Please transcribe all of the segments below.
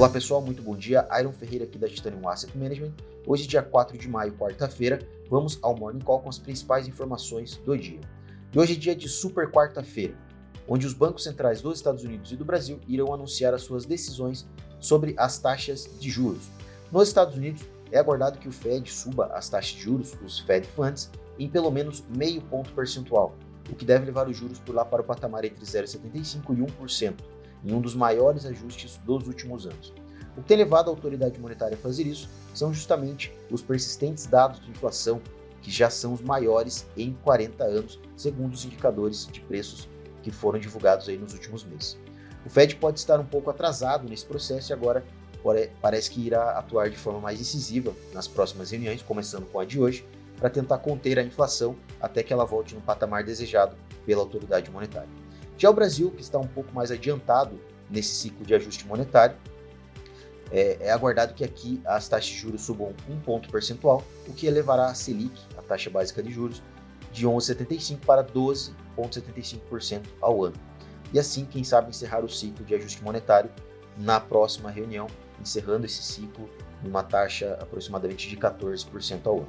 Olá pessoal, muito bom dia. Iron Ferreira aqui da Titanium Asset Management. Hoje, dia 4 de maio, quarta-feira, vamos ao Morning Call com as principais informações do dia. E hoje é dia de super quarta-feira, onde os bancos centrais dos Estados Unidos e do Brasil irão anunciar as suas decisões sobre as taxas de juros. Nos Estados Unidos, é aguardado que o Fed suba as taxas de juros, os Fed Funds, em pelo menos meio ponto percentual, o que deve levar os juros por lá para o patamar entre 0,75% e 1% em um dos maiores ajustes dos últimos anos. O que tem levado a autoridade monetária a fazer isso são justamente os persistentes dados de inflação, que já são os maiores em 40 anos, segundo os indicadores de preços que foram divulgados aí nos últimos meses. O Fed pode estar um pouco atrasado nesse processo e agora parece que irá atuar de forma mais incisiva nas próximas reuniões, começando com a de hoje, para tentar conter a inflação até que ela volte no patamar desejado pela autoridade monetária. Já o Brasil, que está um pouco mais adiantado nesse ciclo de ajuste monetário, é, é, aguardado que aqui as taxas de juros subam um ponto percentual, o que elevará a Selic, a taxa básica de juros, de 11,75% para 12,75% ao ano. E assim, quem sabe, encerrar o ciclo de ajuste monetário na próxima reunião, encerrando esse ciclo numa taxa aproximadamente de 14% ao ano.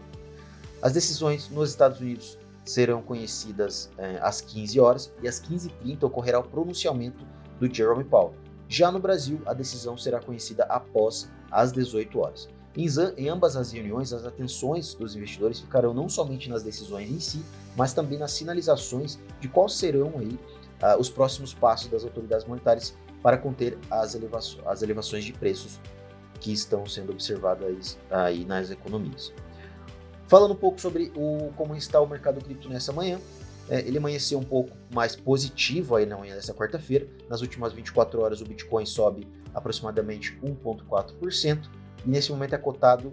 As decisões nos Estados Unidos serão conhecidas é, às 15 horas e às 15h30 ocorrerá o pronunciamento do Jerome Powell. Já no Brasil, a decisão será conhecida após as 18 horas. Em, ambas as reuniões, as atenções dos investidores ficarão não somente nas decisões em si, mas também nas sinalizações de quais serão aí, uh, os próximos passos das autoridades monetárias para conter as, elevações, as elevações de preços que estão sendo observadas aí nas economias. Falando um pouco sobre o, como está o mercado cripto nessa manhã, é, ele amanheceu um pouco mais positivo aí na manhã dessa quarta-feira. Nas últimas 24 horas o Bitcoin sobe aproximadamente 1,4% e nesse momento é cotado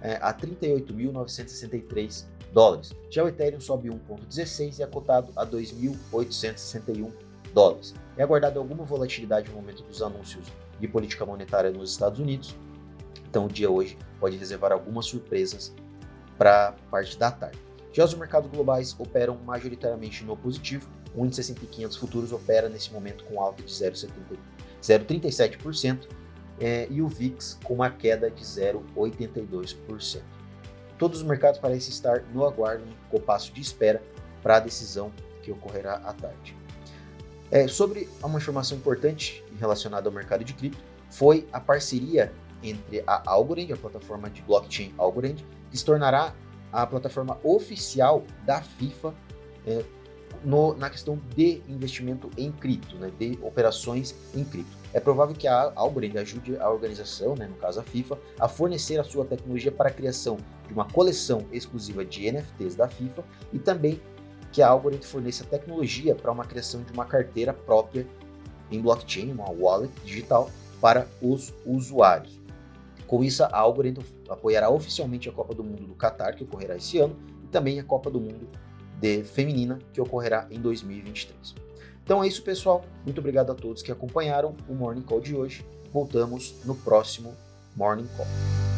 é, a 38.963 dólares. Já o Ethereum sobe 1,16 e é cotado a 2.861 dólares. É aguardado alguma volatilidade no momento dos anúncios de política monetária nos Estados Unidos. Então o dia hoje pode reservar algumas surpresas para parte da tarde. Já os mercados globais operam majoritariamente no positivo. O índice S&P 500 futuros opera nesse momento com alta de 0,37% é, e o VIX com uma queda de 0,82%. Todos os mercados parecem estar no aguardo, com o passo de espera para a decisão que ocorrerá à tarde. É, sobre uma informação importante relacionada ao mercado de cripto, foi a parceria entre a Algorand, a plataforma de blockchain Algorand, que se tornará a plataforma oficial da FIFA é, no, na questão de investimento em cripto, né, de operações em cripto. É provável que a Algorand ajude a organização, né, no caso a FIFA, a fornecer a sua tecnologia para a criação de uma coleção exclusiva de NFTs da FIFA e também que a Algorand forneça tecnologia para uma criação de uma carteira própria em blockchain, uma wallet digital para os usuários. Com isso, a Algorand apoiará oficialmente a Copa do Mundo do Qatar, que ocorrerá esse ano, e também a Copa do Mundo de Feminina, que ocorrerá em 2023. Então é isso, pessoal. Muito obrigado a todos que acompanharam o Morning Call de hoje. Voltamos no próximo Morning Call.